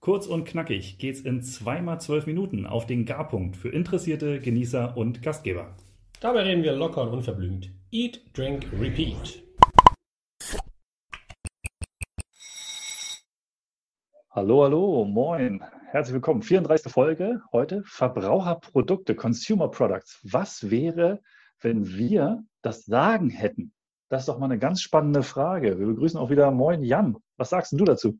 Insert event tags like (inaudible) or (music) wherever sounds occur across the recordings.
Kurz und knackig geht's in zweimal zwölf Minuten auf den Garpunkt für Interessierte, Genießer und Gastgeber. Dabei reden wir locker und unverblümt. Eat, Drink, Repeat. Hallo, hallo, moin. Herzlich willkommen. 34. Folge heute. Verbraucherprodukte, Consumer Products. Was wäre, wenn wir das Sagen hätten? Das ist doch mal eine ganz spannende Frage. Wir begrüßen auch wieder Moin Jan. Was sagst du dazu?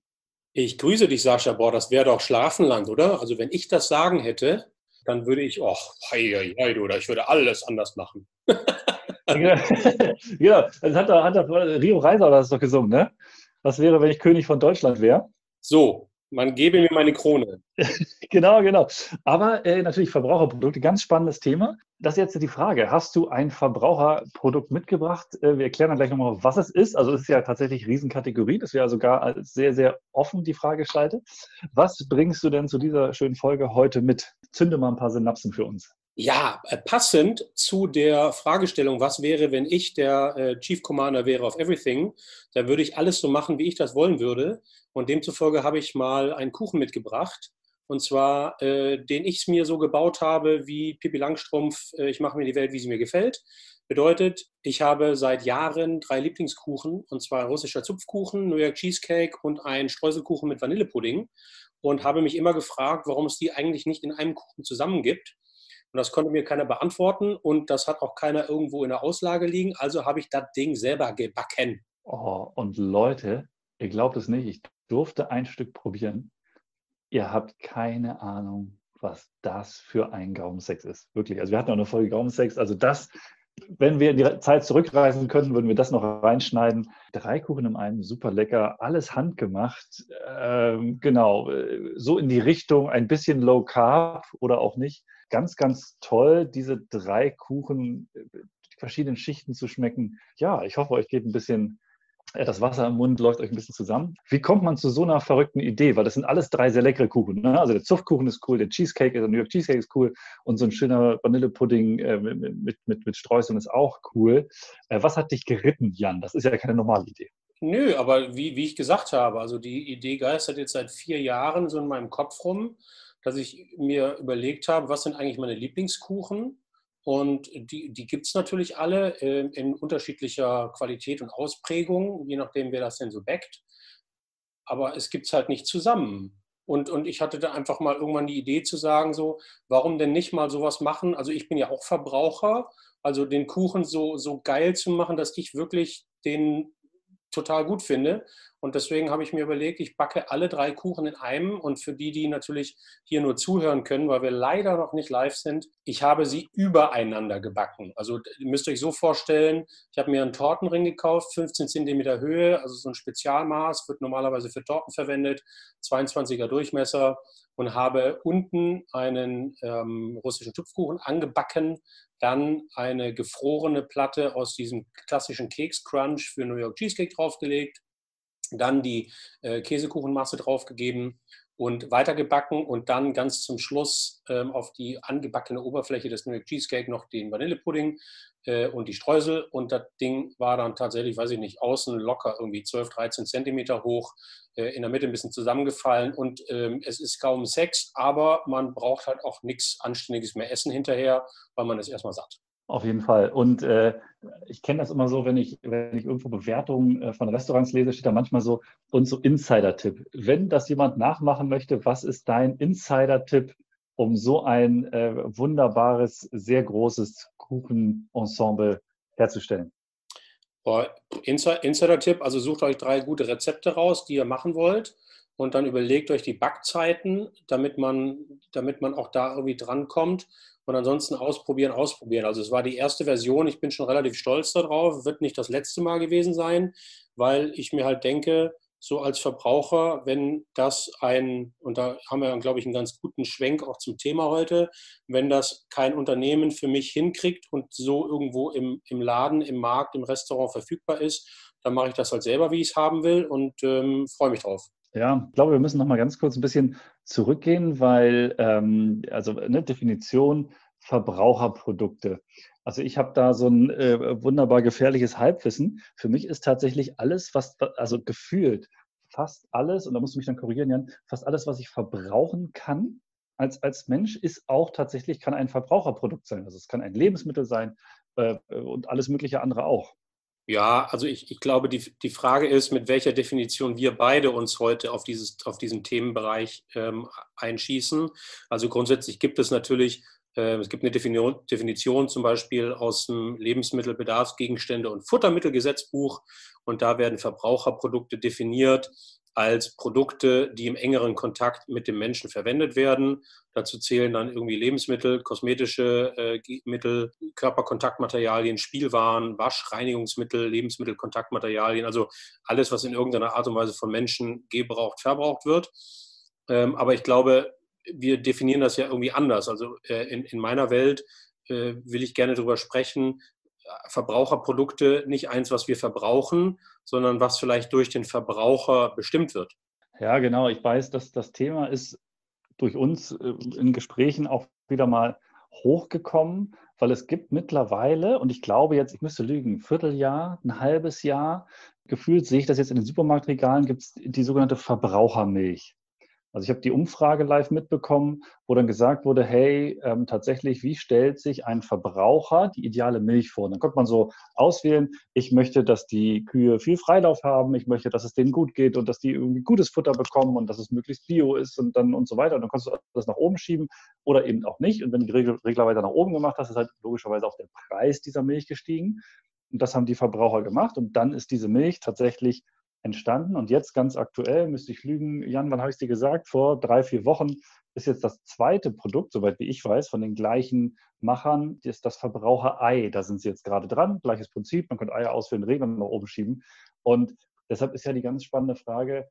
Ich grüße dich, Sascha. Boah, das wäre doch Schlafenland, oder? Also wenn ich das sagen hätte, dann würde ich, oh, hei, hei, oder ich würde alles anders machen. (laughs) (laughs) genau, das hat, hat, hat Rio Reiser das doch gesungen, ne? Was wäre, wenn ich König von Deutschland wäre? So, man gebe mir meine Krone. (laughs) genau, genau. Aber äh, natürlich Verbraucherprodukte, ganz spannendes Thema. Das ist jetzt die Frage. Hast du ein Verbraucherprodukt mitgebracht? Äh, wir erklären dann gleich nochmal, was es ist. Also es ist ja tatsächlich Riesenkategorie. Das wäre sogar sehr, sehr offen die Frage gestaltet. Was bringst du denn zu dieser schönen Folge heute mit? Zünde mal ein paar Synapsen für uns. Ja, äh, passend zu der Fragestellung, was wäre, wenn ich der äh, Chief Commander wäre of Everything, da würde ich alles so machen, wie ich das wollen würde. Und demzufolge habe ich mal einen Kuchen mitgebracht. Und zwar, äh, den ich mir so gebaut habe, wie Pippi Langstrumpf, äh, ich mache mir die Welt, wie sie mir gefällt. Bedeutet, ich habe seit Jahren drei Lieblingskuchen, und zwar russischer Zupfkuchen, New York Cheesecake und ein Streuselkuchen mit Vanillepudding. Und habe mich immer gefragt, warum es die eigentlich nicht in einem Kuchen zusammen gibt. Und das konnte mir keiner beantworten und das hat auch keiner irgendwo in der Auslage liegen. Also habe ich das Ding selber gebacken. Oh, und Leute, ihr glaubt es nicht, ich durfte ein Stück probieren. Ihr habt keine Ahnung, was das für ein Gaumensex ist. Wirklich. Also wir hatten auch eine Folge Gaumensex. Also das, wenn wir in die Zeit zurückreisen könnten, würden wir das noch reinschneiden. Drei Kuchen in einem, super lecker, alles handgemacht. Ähm, genau, so in die Richtung, ein bisschen Low Carb oder auch nicht. Ganz, ganz toll, diese drei Kuchen, die verschiedenen Schichten zu schmecken. Ja, ich hoffe, euch geht ein bisschen das Wasser im Mund läuft euch ein bisschen zusammen. Wie kommt man zu so einer verrückten Idee? Weil das sind alles drei sehr leckere Kuchen. Ne? Also der Zuftkuchen ist cool, der Cheesecake, der New York Cheesecake ist cool und so ein schöner Vanillepudding äh, mit, mit, mit, mit Streuseln ist auch cool. Äh, was hat dich geritten, Jan? Das ist ja keine normale Idee. Nö, aber wie, wie ich gesagt habe, also die Idee geistert jetzt seit vier Jahren so in meinem Kopf rum, dass ich mir überlegt habe, was sind eigentlich meine Lieblingskuchen? Und die, die gibt es natürlich alle äh, in unterschiedlicher Qualität und Ausprägung, je nachdem, wer das denn so backt. Aber es gibt es halt nicht zusammen. Und, und ich hatte da einfach mal irgendwann die Idee zu sagen, so, warum denn nicht mal sowas machen? Also ich bin ja auch Verbraucher, also den Kuchen so, so geil zu machen, dass ich wirklich den total gut finde. Und deswegen habe ich mir überlegt, ich backe alle drei Kuchen in einem. Und für die, die natürlich hier nur zuhören können, weil wir leider noch nicht live sind, ich habe sie übereinander gebacken. Also ihr müsst euch so vorstellen, ich habe mir einen Tortenring gekauft, 15 cm Höhe, also so ein Spezialmaß, wird normalerweise für Torten verwendet, 22er Durchmesser und habe unten einen ähm, russischen Tupfkuchen angebacken, dann eine gefrorene Platte aus diesem klassischen Keks-Crunch für New York Cheesecake draufgelegt, dann die äh, Käsekuchenmasse draufgegeben und weitergebacken und dann ganz zum Schluss ähm, auf die angebackene Oberfläche des New York Cheesecake noch den Vanillepudding äh, und die Streusel. Und das Ding war dann tatsächlich, weiß ich nicht, außen locker irgendwie 12, 13 Zentimeter hoch, äh, in der Mitte ein bisschen zusammengefallen. Und ähm, es ist kaum Sex, aber man braucht halt auch nichts Anständiges mehr essen hinterher, weil man ist erstmal satt. Auf jeden Fall. Und äh, ich kenne das immer so, wenn ich, wenn ich irgendwo Bewertungen äh, von Restaurants lese, steht da manchmal so und so Insider-Tipp. Wenn das jemand nachmachen möchte, was ist dein Insider-Tipp, um so ein äh, wunderbares, sehr großes Kuchenensemble herzustellen? Insider-Tipp, also sucht euch drei gute Rezepte raus, die ihr machen wollt und dann überlegt euch die Backzeiten, damit man, damit man auch da irgendwie drankommt und ansonsten ausprobieren, ausprobieren. Also es war die erste Version, ich bin schon relativ stolz darauf, wird nicht das letzte Mal gewesen sein, weil ich mir halt denke, so als Verbraucher, wenn das ein, und da haben wir, glaube ich, einen ganz guten Schwenk auch zum Thema heute, wenn das kein Unternehmen für mich hinkriegt und so irgendwo im, im Laden, im Markt, im Restaurant verfügbar ist, dann mache ich das halt selber, wie ich es haben will und ähm, freue mich drauf. Ja, ich glaube, wir müssen noch mal ganz kurz ein bisschen zurückgehen, weil ähm, also eine Definition Verbraucherprodukte. Also ich habe da so ein äh, wunderbar gefährliches Halbwissen. Für mich ist tatsächlich alles, was, also gefühlt, fast alles, und da musst du mich dann korrigieren, Jan, fast alles, was ich verbrauchen kann als, als Mensch, ist auch tatsächlich, kann ein Verbraucherprodukt sein. Also es kann ein Lebensmittel sein äh, und alles mögliche andere auch. Ja, also ich, ich glaube, die, die Frage ist, mit welcher Definition wir beide uns heute auf, dieses, auf diesen Themenbereich ähm, einschießen. Also grundsätzlich gibt es natürlich, äh, es gibt eine Definition, Definition zum Beispiel aus dem Lebensmittelbedarfsgegenstände und Futtermittelgesetzbuch und da werden Verbraucherprodukte definiert als Produkte, die im engeren Kontakt mit dem Menschen verwendet werden. Dazu zählen dann irgendwie Lebensmittel, kosmetische äh, Mittel, Körperkontaktmaterialien, Spielwaren, Waschreinigungsmittel, Lebensmittelkontaktmaterialien, also alles, was in irgendeiner Art und Weise von Menschen gebraucht, verbraucht wird. Ähm, aber ich glaube, wir definieren das ja irgendwie anders. Also äh, in, in meiner Welt äh, will ich gerne darüber sprechen, Verbraucherprodukte nicht eins, was wir verbrauchen, sondern was vielleicht durch den Verbraucher bestimmt wird. Ja, genau. Ich weiß, dass das Thema ist durch uns äh, in Gesprächen auch wieder mal hochgekommen, weil es gibt mittlerweile, und ich glaube jetzt, ich müsste lügen, ein Vierteljahr, ein halbes Jahr, gefühlt sehe ich das jetzt in den Supermarktregalen, gibt es die sogenannte Verbrauchermilch. Also ich habe die Umfrage live mitbekommen, wo dann gesagt wurde, hey, ähm, tatsächlich, wie stellt sich ein Verbraucher die ideale Milch vor? Und dann konnte man so auswählen, ich möchte, dass die Kühe viel Freilauf haben, ich möchte, dass es denen gut geht und dass die irgendwie gutes Futter bekommen und dass es möglichst bio ist und dann und so weiter. Und dann kannst du das nach oben schieben oder eben auch nicht. Und wenn du die Regel, Regler weiter nach oben gemacht hast, ist halt logischerweise auch der Preis dieser Milch gestiegen. Und das haben die Verbraucher gemacht. Und dann ist diese Milch tatsächlich entstanden. Und jetzt ganz aktuell, müsste ich lügen, Jan, wann habe ich es dir gesagt? Vor drei, vier Wochen ist jetzt das zweite Produkt, soweit wie ich weiß, von den gleichen Machern, das ist das Verbraucher-Ei. Da sind sie jetzt gerade dran. Gleiches Prinzip, man könnte Eier auswählen, Regeln nach oben schieben. Und deshalb ist ja die ganz spannende Frage,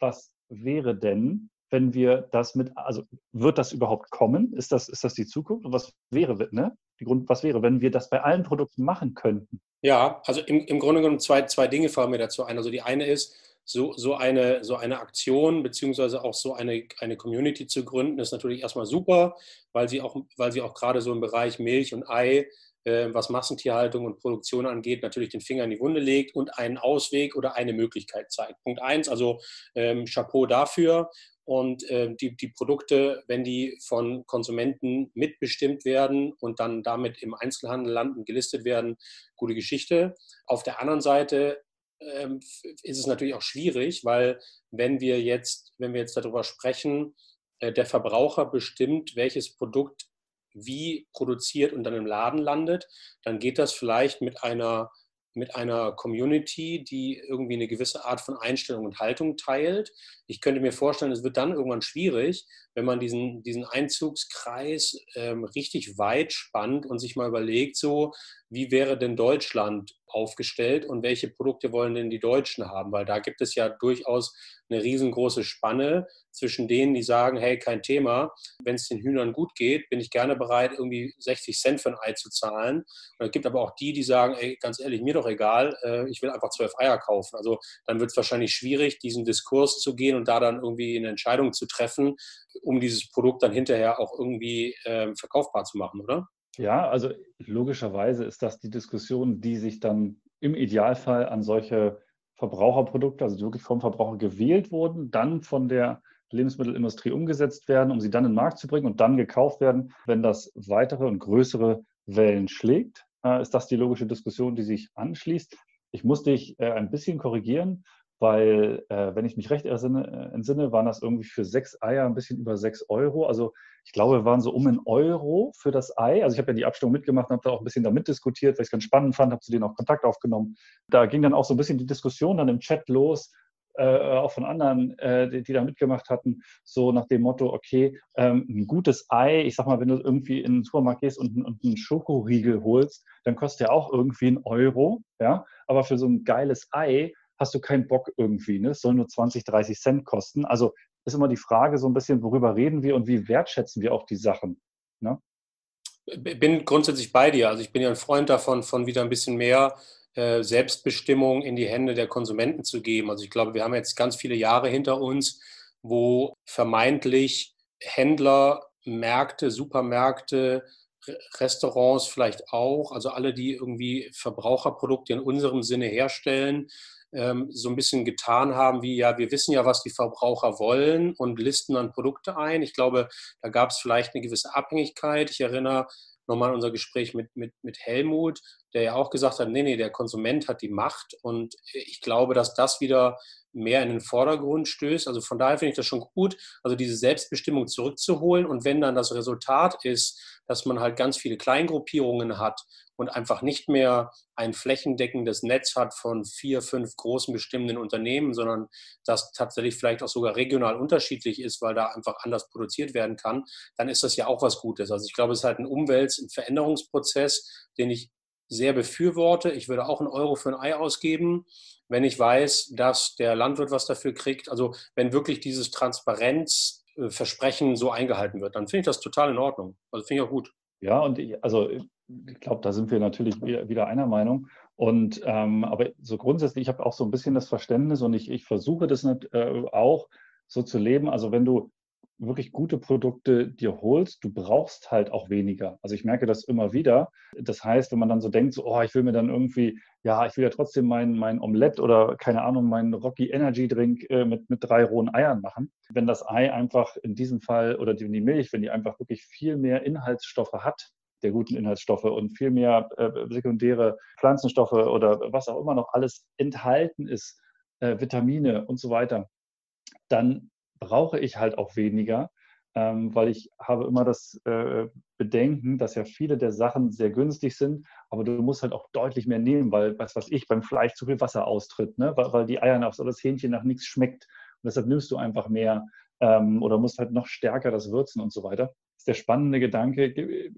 was wäre denn, wenn wir das mit, also wird das überhaupt kommen? Ist das, ist das die Zukunft? Und was wäre, ne? Die Grund, was wäre, wenn wir das bei allen Produkten machen könnten? Ja, also im, im Grunde genommen zwei, zwei Dinge fallen mir dazu ein. Also die eine ist, so, so, eine, so eine Aktion beziehungsweise auch so eine, eine Community zu gründen, ist natürlich erstmal super, weil sie auch, weil sie auch gerade so im Bereich Milch und Ei, äh, was Massentierhaltung und Produktion angeht, natürlich den Finger in die Wunde legt und einen Ausweg oder eine Möglichkeit zeigt. Punkt eins, also ähm, Chapeau dafür. Und äh, die, die Produkte, wenn die von Konsumenten mitbestimmt werden und dann damit im Einzelhandel landen, gelistet werden, gute Geschichte. Auf der anderen Seite ähm, ist es natürlich auch schwierig, weil wenn wir jetzt, wenn wir jetzt darüber sprechen, äh, der Verbraucher bestimmt, welches Produkt wie produziert und dann im Laden landet, dann geht das vielleicht mit einer mit einer Community, die irgendwie eine gewisse Art von Einstellung und Haltung teilt. Ich könnte mir vorstellen, es wird dann irgendwann schwierig, wenn man diesen, diesen Einzugskreis ähm, richtig weit spannt und sich mal überlegt, so, wie wäre denn Deutschland aufgestellt und welche Produkte wollen denn die Deutschen haben? Weil da gibt es ja durchaus eine riesengroße Spanne zwischen denen, die sagen, hey, kein Thema, wenn es den Hühnern gut geht, bin ich gerne bereit, irgendwie 60 Cent für ein Ei zu zahlen. Und es gibt aber auch die, die sagen, ey, ganz ehrlich, mir doch egal, äh, ich will einfach zwölf Eier kaufen. Also dann wird es wahrscheinlich schwierig, diesen Diskurs zu gehen und da dann irgendwie eine Entscheidung zu treffen, um dieses Produkt dann hinterher auch irgendwie äh, verkaufbar zu machen, oder? Ja, also logischerweise ist das die Diskussion, die sich dann im Idealfall an solche Verbraucherprodukte, also die wirklich vom Verbraucher gewählt wurden, dann von der Lebensmittelindustrie umgesetzt werden, um sie dann in den Markt zu bringen und dann gekauft werden, wenn das weitere und größere Wellen schlägt. Äh, ist das die logische Diskussion, die sich anschließt? Ich muss dich äh, ein bisschen korrigieren weil, äh, wenn ich mich recht ersinne, äh, entsinne, waren das irgendwie für sechs Eier ein bisschen über sechs Euro. Also ich glaube, wir waren so um einen Euro für das Ei. Also ich habe ja die Abstimmung mitgemacht und habe da auch ein bisschen damit diskutiert, weil ich es ganz spannend fand, habe zu denen auch Kontakt aufgenommen. Da ging dann auch so ein bisschen die Diskussion dann im Chat los, äh, auch von anderen, äh, die, die, da mitgemacht hatten, so nach dem Motto, okay, ähm, ein gutes Ei, ich sag mal, wenn du irgendwie in den Supermarkt gehst und, und einen Schokoriegel holst, dann kostet der auch irgendwie einen Euro, ja, aber für so ein geiles Ei hast du keinen Bock irgendwie, ne? Es soll nur 20, 30 Cent kosten. Also ist immer die Frage so ein bisschen, worüber reden wir und wie wertschätzen wir auch die Sachen. Ne? Bin grundsätzlich bei dir. Also ich bin ja ein Freund davon, von wieder ein bisschen mehr äh, Selbstbestimmung in die Hände der Konsumenten zu geben. Also ich glaube, wir haben jetzt ganz viele Jahre hinter uns, wo vermeintlich Händler, Märkte, Supermärkte, Restaurants vielleicht auch, also alle, die irgendwie Verbraucherprodukte in unserem Sinne herstellen, ähm, so ein bisschen getan haben, wie ja, wir wissen ja, was die Verbraucher wollen und listen dann Produkte ein. Ich glaube, da gab es vielleicht eine gewisse Abhängigkeit. Ich erinnere nochmal an unser Gespräch mit, mit, mit Helmut, der ja auch gesagt hat, nee, nee, der Konsument hat die Macht und ich glaube, dass das wieder mehr in den Vordergrund stößt. Also von daher finde ich das schon gut, also diese Selbstbestimmung zurückzuholen und wenn dann das Resultat ist, dass man halt ganz viele Kleingruppierungen hat und einfach nicht mehr ein flächendeckendes Netz hat von vier, fünf großen bestimmenden Unternehmen, sondern das tatsächlich vielleicht auch sogar regional unterschiedlich ist, weil da einfach anders produziert werden kann, dann ist das ja auch was Gutes. Also ich glaube, es ist halt ein Umwelt-, ein Veränderungsprozess, den ich sehr befürworte. Ich würde auch einen Euro für ein Ei ausgeben, wenn ich weiß, dass der Landwirt was dafür kriegt. Also wenn wirklich dieses Transparenzversprechen so eingehalten wird, dann finde ich das total in Ordnung. Also finde ich auch gut. Ja, und ich, also ich glaube, da sind wir natürlich wieder einer Meinung. Und ähm, aber so grundsätzlich, ich habe auch so ein bisschen das Verständnis und ich, ich versuche das nicht, äh, auch so zu leben. Also wenn du wirklich gute Produkte dir holst, du brauchst halt auch weniger. Also ich merke das immer wieder. Das heißt, wenn man dann so denkt, so, oh, ich will mir dann irgendwie, ja, ich will ja trotzdem mein, mein Omelett oder keine Ahnung, meinen Rocky Energy Drink äh, mit, mit drei rohen Eiern machen. Wenn das Ei einfach in diesem Fall oder die, die Milch, wenn die einfach wirklich viel mehr Inhaltsstoffe hat, der guten Inhaltsstoffe und viel mehr äh, sekundäre Pflanzenstoffe oder was auch immer noch alles enthalten ist, äh, Vitamine und so weiter, dann brauche ich halt auch weniger, ähm, weil ich habe immer das äh, Bedenken, dass ja viele der Sachen sehr günstig sind, aber du musst halt auch deutlich mehr nehmen, weil, was weiß ich, beim Fleisch zu viel Wasser austritt, ne? weil, weil die Eier nach, oder das Hähnchen nach nichts schmeckt. Und deshalb nimmst du einfach mehr ähm, oder musst halt noch stärker das würzen und so weiter. Das ist der spannende Gedanke,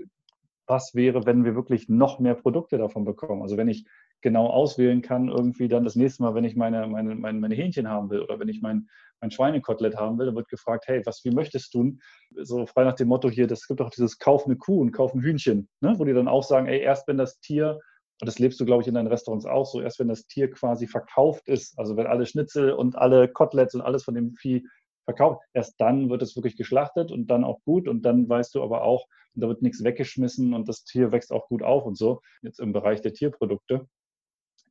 was wäre, wenn wir wirklich noch mehr Produkte davon bekommen. Also wenn ich genau auswählen kann, irgendwie dann das nächste Mal, wenn ich meine, meine, meine, meine Hähnchen haben will oder wenn ich mein, mein Schweinekotelett haben will, dann wird gefragt, hey, was, wie möchtest du? So frei nach dem Motto hier, das gibt auch dieses Kauf eine Kuh und Kauf ein Hühnchen, ne? wo die dann auch sagen, ey, erst wenn das Tier, und das lebst du, glaube ich, in deinen Restaurants auch so, erst wenn das Tier quasi verkauft ist, also wenn alle Schnitzel und alle Koteletts und alles von dem Vieh verkauft. Erst dann wird es wirklich geschlachtet und dann auch gut und dann weißt du aber auch, da wird nichts weggeschmissen und das Tier wächst auch gut auf und so. Jetzt im Bereich der Tierprodukte.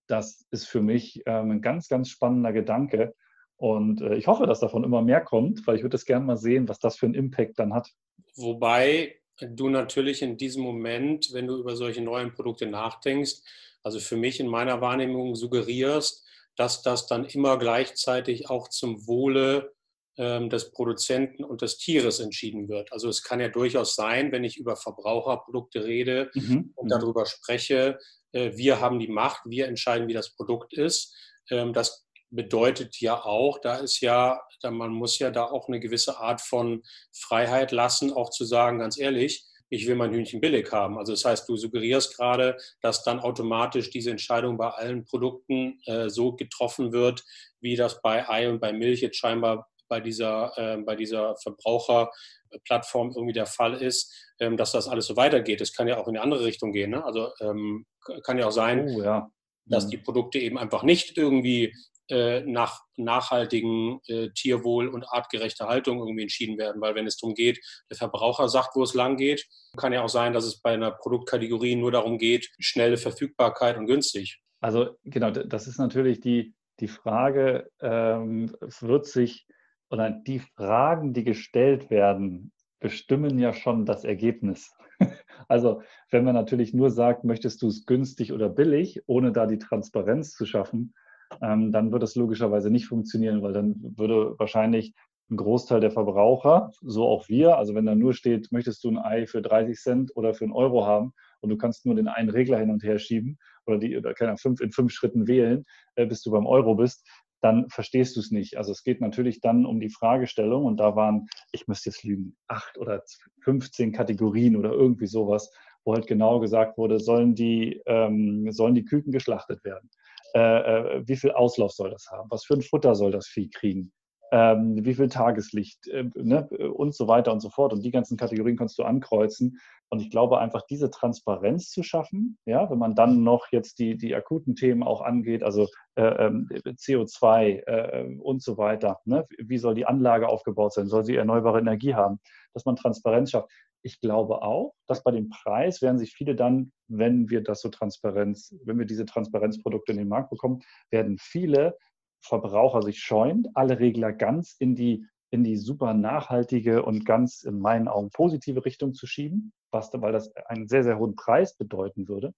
Das ist für mich ähm, ein ganz, ganz spannender Gedanke. Und äh, ich hoffe, dass davon immer mehr kommt, weil ich würde es gerne mal sehen, was das für einen Impact dann hat. Wobei du natürlich in diesem Moment, wenn du über solche neuen Produkte nachdenkst, also für mich in meiner Wahrnehmung suggerierst, dass das dann immer gleichzeitig auch zum Wohle ähm, des Produzenten und des Tieres entschieden wird. Also es kann ja durchaus sein, wenn ich über Verbraucherprodukte rede mhm. und mhm. darüber spreche, wir haben die Macht, wir entscheiden, wie das Produkt ist. Ähm, das bedeutet ja auch, da ist ja, man muss ja da auch eine gewisse Art von Freiheit lassen, auch zu sagen, ganz ehrlich, ich will mein Hühnchen billig haben. Also das heißt, du suggerierst gerade, dass dann automatisch diese Entscheidung bei allen Produkten äh, so getroffen wird, wie das bei Ei und bei Milch jetzt scheinbar bei dieser, äh, bei dieser Verbraucherplattform irgendwie der Fall ist, ähm, dass das alles so weitergeht. Es kann ja auch in die andere Richtung gehen. Ne? Also ähm, kann ja auch sein, oh, ja. dass mhm. die Produkte eben einfach nicht irgendwie äh, nach nachhaltigen äh, Tierwohl und artgerechter Haltung irgendwie entschieden werden. Weil wenn es darum geht, der Verbraucher sagt, wo es lang geht, kann ja auch sein, dass es bei einer Produktkategorie nur darum geht, schnelle Verfügbarkeit und günstig. Also genau, das ist natürlich die, die Frage, ähm, wird sich oder die Fragen, die gestellt werden, bestimmen ja schon das Ergebnis. (laughs) Also wenn man natürlich nur sagt, möchtest du es günstig oder billig, ohne da die Transparenz zu schaffen, ähm, dann wird es logischerweise nicht funktionieren, weil dann würde wahrscheinlich ein Großteil der Verbraucher, so auch wir, also wenn da nur steht, möchtest du ein Ei für 30 Cent oder für einen Euro haben und du kannst nur den einen Regler hin und her schieben oder die oder keine fünf in fünf Schritten wählen, äh, bis du beim Euro bist, dann verstehst du es nicht. Also es geht natürlich dann um die Fragestellung und da waren, ich müsste jetzt lügen, acht oder 15 Kategorien oder irgendwie sowas, wo halt genau gesagt wurde, sollen die, ähm, sollen die Küken geschlachtet werden? Äh, äh, wie viel Auslauf soll das haben? Was für ein Futter soll das Vieh kriegen? Ähm, wie viel Tageslicht äh, ne? und so weiter und so fort. Und die ganzen Kategorien kannst du ankreuzen. Und ich glaube, einfach diese Transparenz zu schaffen, ja, wenn man dann noch jetzt die, die akuten Themen auch angeht, also äh, ähm, CO2 äh, und so weiter, ne? wie soll die Anlage aufgebaut sein, soll sie erneuerbare Energie haben, dass man Transparenz schafft. Ich glaube auch, dass bei dem Preis werden sich viele dann, wenn wir das so Transparenz, wenn wir diese Transparenzprodukte in den Markt bekommen, werden viele Verbraucher sich scheuen, alle Regler ganz in die in die super nachhaltige und ganz in meinen Augen positive Richtung zu schieben, was, weil das einen sehr, sehr hohen Preis bedeuten würde.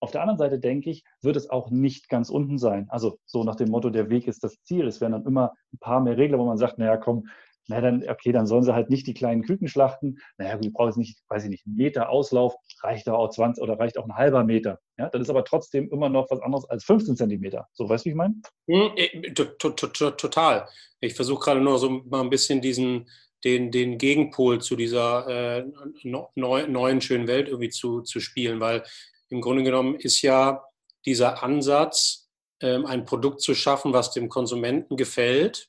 Auf der anderen Seite denke ich, wird es auch nicht ganz unten sein. Also so nach dem Motto, der Weg ist das Ziel. Es werden dann immer ein paar mehr Regler, wo man sagt, naja, komm, na dann, okay, dann sollen sie halt nicht die kleinen Küken schlachten. Naja, du brauchst nicht, weiß ich nicht, einen Meter Auslauf, reicht auch 20 oder reicht auch ein halber Meter. Ja, das ist aber trotzdem immer noch was anderes als 15 Zentimeter. So, weißt du, wie ich meine? Hm, äh, total. Ich versuche gerade nur so mal ein bisschen diesen, den, den Gegenpol zu dieser äh, neuen, schönen Welt irgendwie zu, zu spielen, weil im Grunde genommen ist ja dieser Ansatz, ähm, ein Produkt zu schaffen, was dem Konsumenten gefällt,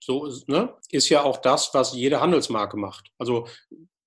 so ne, ist ja auch das, was jede Handelsmarke macht. Also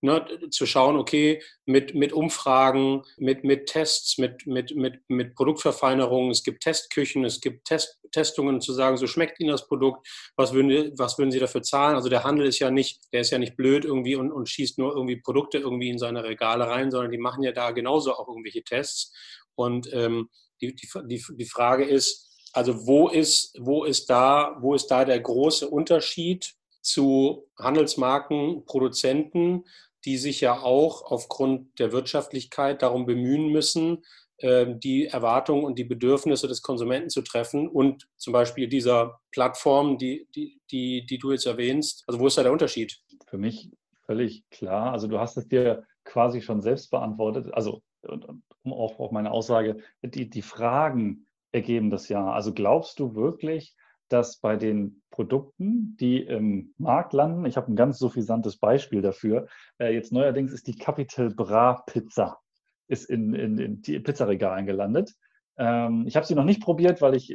ne, zu schauen, okay, mit, mit Umfragen, mit, mit Tests, mit, mit, mit, mit Produktverfeinerungen, es gibt Testküchen, es gibt Test, Testungen, zu sagen, so schmeckt Ihnen das Produkt, was würden, was würden Sie dafür zahlen? Also der Handel ist ja nicht, der ist ja nicht blöd irgendwie und, und schießt nur irgendwie Produkte irgendwie in seine Regale rein, sondern die machen ja da genauso auch irgendwelche Tests. Und ähm, die, die, die, die Frage ist, also wo ist, wo ist da, wo ist da der große Unterschied zu Handelsmarken, Produzenten, die sich ja auch aufgrund der Wirtschaftlichkeit darum bemühen müssen, ähm, die Erwartungen und die Bedürfnisse des Konsumenten zu treffen und zum Beispiel dieser Plattform, die, die, die, die du jetzt erwähnst. Also wo ist da der Unterschied? Für mich völlig klar. Also du hast es dir quasi schon selbst beantwortet. Also um auch auf meine Aussage, die, die Fragen, ergeben das ja. Also glaubst du wirklich, dass bei den Produkten, die im Markt landen, ich habe ein ganz suffisantes Beispiel dafür, äh, jetzt neuerdings ist die Capital Bra Pizza, ist in, in, in die Pizzaregalen gelandet. Ähm, ich habe sie noch nicht probiert, weil ich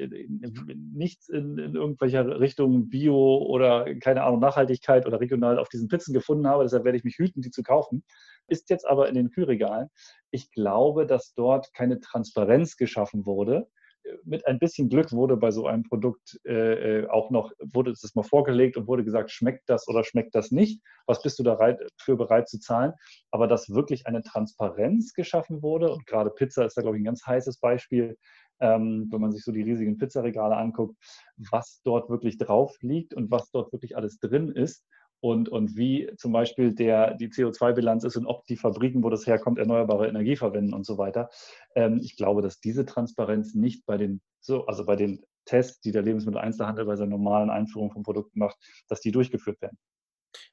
nichts in, in, irgendwelcher Richtung Bio oder keine Ahnung, Nachhaltigkeit oder regional auf diesen Pizzen gefunden habe. Deshalb werde ich mich hüten, die zu kaufen. Ist jetzt aber in den Kühlregalen. Ich glaube, dass dort keine Transparenz geschaffen wurde mit ein bisschen Glück wurde bei so einem Produkt äh, äh auch noch, wurde es mal vorgelegt und wurde gesagt, schmeckt das oder schmeckt das nicht? Was bist du dafür bereit zu zahlen? Aber dass wirklich eine Transparenz geschaffen wurde und gerade Pizza ist da, glaube ich, ein ganz heißes Beispiel, ähm, wenn man sich so die riesigen Pizzaregale anguckt, was dort wirklich drauf liegt und was dort wirklich alles drin ist und, und wie zum Beispiel der, die CO2-Bilanz ist und ob die Fabriken, wo das herkommt, erneuerbare Energie verwenden und so weiter. Ähm, ich glaube, dass diese Transparenz nicht bei den, so, also bei den Tests, die der Lebensmitteleinzelhandel bei seiner normalen Einführung von Produkten macht, dass die durchgeführt werden.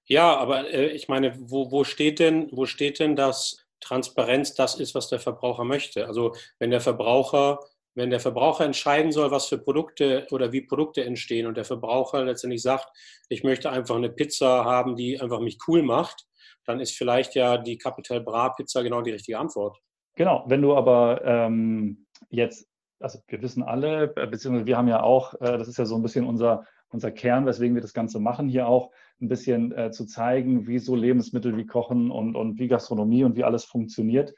Ja, aber äh, ich meine, wo, wo, steht denn, wo steht denn, dass Transparenz das ist, was der Verbraucher möchte? Also wenn der Verbraucher wenn der Verbraucher entscheiden soll, was für Produkte oder wie Produkte entstehen und der Verbraucher letztendlich sagt, ich möchte einfach eine Pizza haben, die einfach mich cool macht, dann ist vielleicht ja die Capital Bra Pizza genau die richtige Antwort. Genau, wenn du aber ähm, jetzt, also wir wissen alle, äh, beziehungsweise wir haben ja auch, äh, das ist ja so ein bisschen unser, unser Kern, weswegen wir das Ganze machen, hier auch ein bisschen äh, zu zeigen, wie so Lebensmittel wie Kochen und, und wie Gastronomie und wie alles funktioniert,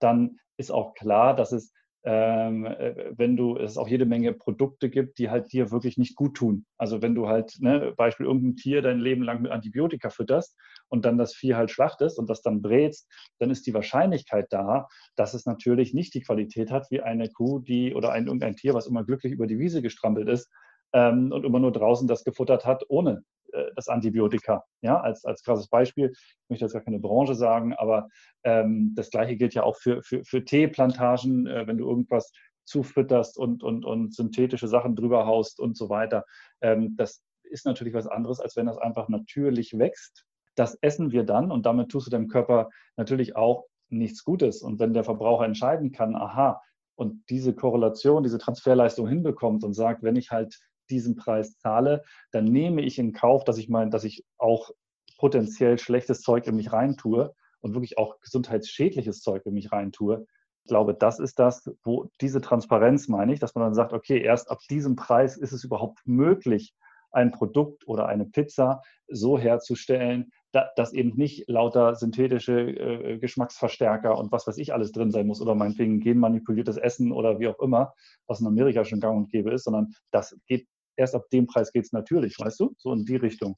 dann ist auch klar, dass es wenn du es auch jede Menge Produkte gibt, die halt dir wirklich nicht gut tun. Also wenn du halt, ne, Beispiel irgendein Tier dein Leben lang mit Antibiotika fütterst und dann das Vieh halt schlachtest und das dann brätst, dann ist die Wahrscheinlichkeit da, dass es natürlich nicht die Qualität hat wie eine Kuh, die oder ein irgendein Tier, was immer glücklich über die Wiese gestrampelt ist ähm, und immer nur draußen das gefuttert hat, ohne äh, das Antibiotika. Ja, als, als krasses Beispiel. Ich möchte jetzt gar keine Branche sagen, aber ähm, das Gleiche gilt ja auch für, für, für Teeplantagen, äh, wenn du irgendwas zufütterst und, und, und synthetische Sachen drüber haust und so weiter. Ähm, das ist natürlich was anderes, als wenn das einfach natürlich wächst. Das essen wir dann und damit tust du deinem Körper natürlich auch nichts Gutes. Und wenn der Verbraucher entscheiden kann, aha, und diese Korrelation, diese Transferleistung hinbekommt und sagt, wenn ich halt diesen Preis zahle, dann nehme ich in Kauf, dass ich mein, dass ich auch potenziell schlechtes Zeug in mich reintue und wirklich auch gesundheitsschädliches Zeug in mich reintue, Ich glaube, das ist das, wo diese Transparenz meine ich, dass man dann sagt, okay, erst ab diesem Preis ist es überhaupt möglich, ein Produkt oder eine Pizza so herzustellen, dass eben nicht lauter synthetische äh, Geschmacksverstärker und was weiß ich alles drin sein muss oder meinetwegen genmanipuliertes Essen oder wie auch immer, was in Amerika schon gang und gäbe ist, sondern das geht erst ab dem Preis geht es natürlich, weißt du, so in die Richtung.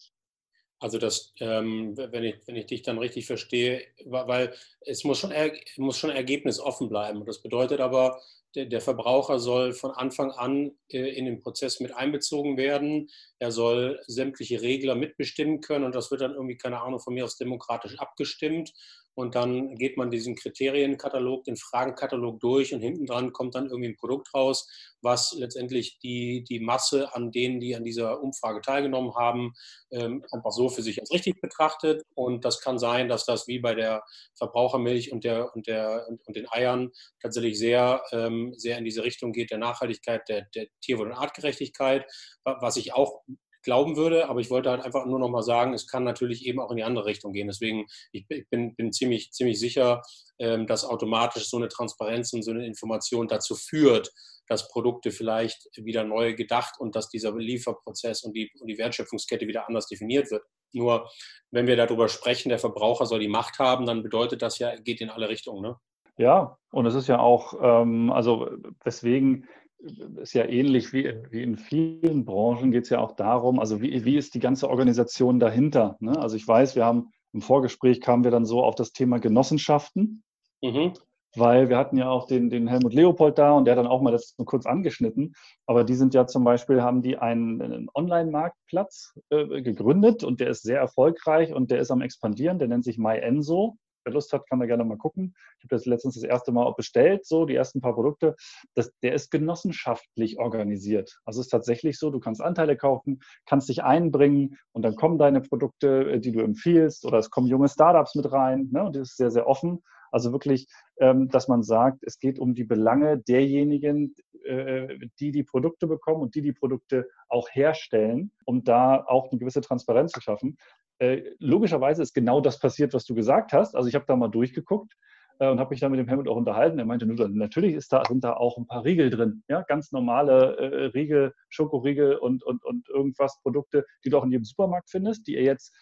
Also das, ähm, wenn, ich, wenn ich dich dann richtig verstehe, weil es muss schon, muss schon ergebnisoffen bleiben. Das bedeutet aber, der, der Verbraucher soll von Anfang an äh, in den Prozess mit einbezogen werden. Er soll sämtliche Regler mitbestimmen können und das wird dann irgendwie, keine Ahnung, von mir aus demokratisch abgestimmt. Und dann geht man diesen Kriterienkatalog, den Fragenkatalog durch und hinten dran kommt dann irgendwie ein Produkt raus, was letztendlich die, die Masse an denen, die an dieser Umfrage teilgenommen haben, ähm, einfach so für sich als richtig betrachtet. Und das kann sein, dass das wie bei der Verbrauchermilch und, der, und, der, und, den Eiern tatsächlich sehr, ähm, sehr in diese Richtung geht, der Nachhaltigkeit, der, der Tierwohl- und Artgerechtigkeit, was ich auch glauben würde, aber ich wollte halt einfach nur noch mal sagen, es kann natürlich eben auch in die andere Richtung gehen. Deswegen, ich bin, bin ziemlich, ziemlich sicher, ähm, dass automatisch so eine Transparenz und so eine Information dazu führt, dass Produkte vielleicht wieder neu gedacht und dass dieser Lieferprozess und die, und die Wertschöpfungskette wieder anders definiert wird. Nur wenn wir darüber sprechen, der Verbraucher soll die Macht haben, dann bedeutet das ja, geht in alle Richtungen. Ne? Ja, und es ist ja auch, ähm, also weswegen ist ja ähnlich wie, wie in vielen Branchen, geht es ja auch darum, also wie, wie ist die ganze Organisation dahinter? Ne? Also ich weiß, wir haben im Vorgespräch kamen wir dann so auf das Thema Genossenschaften, mhm. weil wir hatten ja auch den, den Helmut Leopold da und der hat dann auch mal das kurz angeschnitten. Aber die sind ja zum Beispiel, haben die einen, einen Online-Marktplatz äh, gegründet und der ist sehr erfolgreich und der ist am expandieren, der nennt sich MyEnso. Wer Lust hat, kann da gerne mal gucken. Ich habe das letztens das erste Mal bestellt, so die ersten paar Produkte. Das, der ist genossenschaftlich organisiert. Also es ist tatsächlich so, du kannst Anteile kaufen, kannst dich einbringen und dann kommen deine Produkte, äh, die du empfiehlst, oder es kommen junge Startups mit rein. Ne? Und das ist sehr, sehr offen. Also wirklich, ähm, dass man sagt, es geht um die Belange derjenigen, äh, die die Produkte bekommen und die die Produkte auch herstellen, um da auch eine gewisse Transparenz zu schaffen. Äh, logischerweise ist genau das passiert, was du gesagt hast. Also ich habe da mal durchgeguckt äh, und habe mich da mit dem Helmut auch unterhalten. Er meinte, nur, natürlich ist da, sind da auch ein paar Riegel drin, ja, ganz normale äh, Riegel, Schokoriegel und, und, und irgendwas Produkte, die du auch in jedem Supermarkt findest, die jetzt,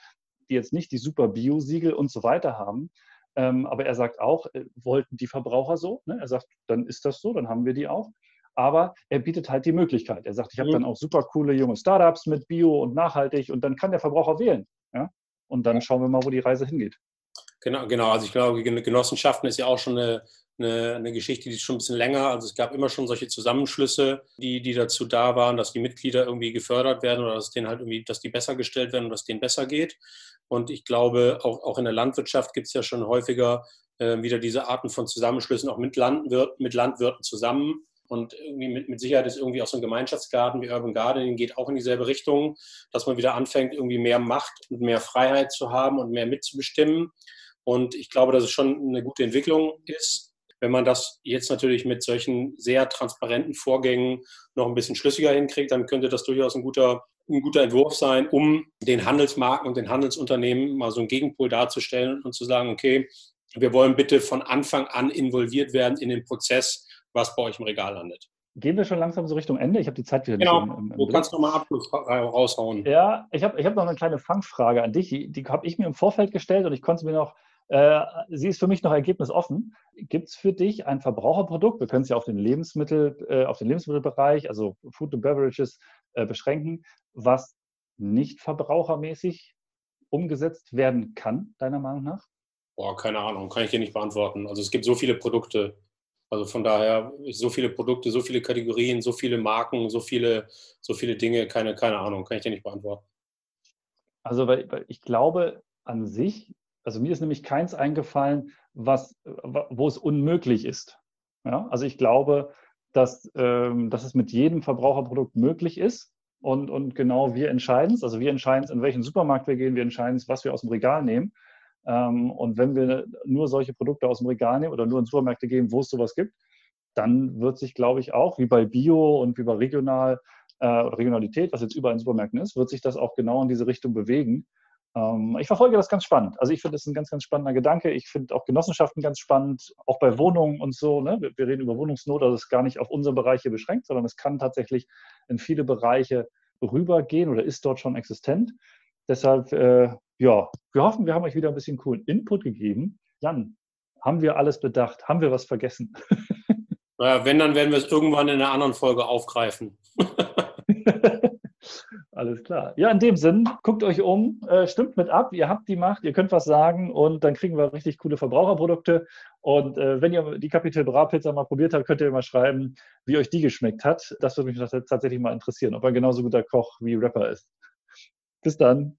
die jetzt nicht die super Bio-Siegel und so weiter haben. Ähm, aber er sagt auch, äh, wollten die Verbraucher so? Ne? Er sagt, dann ist das so, dann haben wir die auch. Aber er bietet halt die Möglichkeit. Er sagt, ich habe mhm. dann auch super coole junge Startups mit Bio und nachhaltig und dann kann der Verbraucher wählen. Ja? Und dann schauen wir mal, wo die Reise hingeht. Genau, genau. Also ich glaube, Genossenschaften ist ja auch schon eine, eine, eine, Geschichte, die ist schon ein bisschen länger. Also es gab immer schon solche Zusammenschlüsse, die, die dazu da waren, dass die Mitglieder irgendwie gefördert werden oder dass denen halt irgendwie, dass die besser gestellt werden und dass denen besser geht. Und ich glaube, auch, auch in der Landwirtschaft gibt es ja schon häufiger äh, wieder diese Arten von Zusammenschlüssen, auch mit, Landwirt, mit Landwirten zusammen und irgendwie mit, mit Sicherheit ist irgendwie auch so ein Gemeinschaftsgarten wie Urban Gardening geht auch in dieselbe Richtung, dass man wieder anfängt, irgendwie mehr Macht und mehr Freiheit zu haben und mehr mitzubestimmen. Und ich glaube, dass es schon eine gute Entwicklung ist. Wenn man das jetzt natürlich mit solchen sehr transparenten Vorgängen noch ein bisschen schlüssiger hinkriegt, dann könnte das durchaus ein guter, ein guter Entwurf sein, um den Handelsmarken und den Handelsunternehmen mal so einen Gegenpol darzustellen und zu sagen, okay, wir wollen bitte von Anfang an involviert werden in den Prozess, was bei euch im Regal landet. Gehen wir schon langsam so Richtung Ende? Ich habe die Zeit wieder genau. nicht. Genau, du kannst nochmal Abschluss raushauen. Ja, ich habe ich hab noch eine kleine Fangfrage an dich. Die, die habe ich mir im Vorfeld gestellt und ich konnte mir noch, äh, sie ist für mich noch ergebnisoffen. Gibt es für dich ein Verbraucherprodukt? Wir können es ja auf den Lebensmittel, äh, auf den Lebensmittelbereich, also Food and Beverages, äh, beschränken, was nicht verbrauchermäßig umgesetzt werden kann, deiner Meinung nach? Boah, keine Ahnung, kann ich dir nicht beantworten. Also es gibt so viele Produkte. Also von daher, so viele Produkte, so viele Kategorien, so viele Marken, so viele, so viele Dinge, keine, keine Ahnung, kann ich dir nicht beantworten. Also, weil, weil ich glaube an sich, also mir ist nämlich keins eingefallen, was, wo es unmöglich ist. Ja? Also ich glaube, dass, ähm, dass es mit jedem Verbraucherprodukt möglich ist. Und, und genau wir entscheiden es. Also wir entscheiden es, in welchen Supermarkt wir gehen, wir entscheiden es, was wir aus dem Regal nehmen. Ähm, und wenn wir nur solche Produkte aus dem Regal nehmen oder nur in Supermärkte gehen, wo es sowas gibt, dann wird sich, glaube ich, auch wie bei Bio und wie bei Regional äh, Regionalität, was jetzt überall in Supermärkten ist, wird sich das auch genau in diese Richtung bewegen. Ähm, ich verfolge das ganz spannend. Also ich finde das ein ganz, ganz spannender Gedanke. Ich finde auch Genossenschaften ganz spannend, auch bei Wohnungen und so. Ne? Wir, wir, reden über Wohnungsnot, also es ist gar nicht auf unsere Bereiche beschränkt, sondern es kann tatsächlich in viele Bereiche rübergehen oder ist dort schon existent. Deshalb, äh, ja, wir hoffen, wir haben euch wieder ein bisschen coolen Input gegeben. Jan, haben wir alles bedacht? Haben wir was vergessen? (laughs) Naja, wenn, dann werden wir es irgendwann in einer anderen Folge aufgreifen. (laughs) Alles klar. Ja, in dem Sinn, guckt euch um, äh, stimmt mit ab, ihr habt die Macht, ihr könnt was sagen und dann kriegen wir richtig coole Verbraucherprodukte. Und äh, wenn ihr die Capital Bra Pizza mal probiert habt, könnt ihr mal schreiben, wie euch die geschmeckt hat. Das würde mich tatsächlich mal interessieren, ob er genauso guter Koch wie Rapper ist. Bis dann.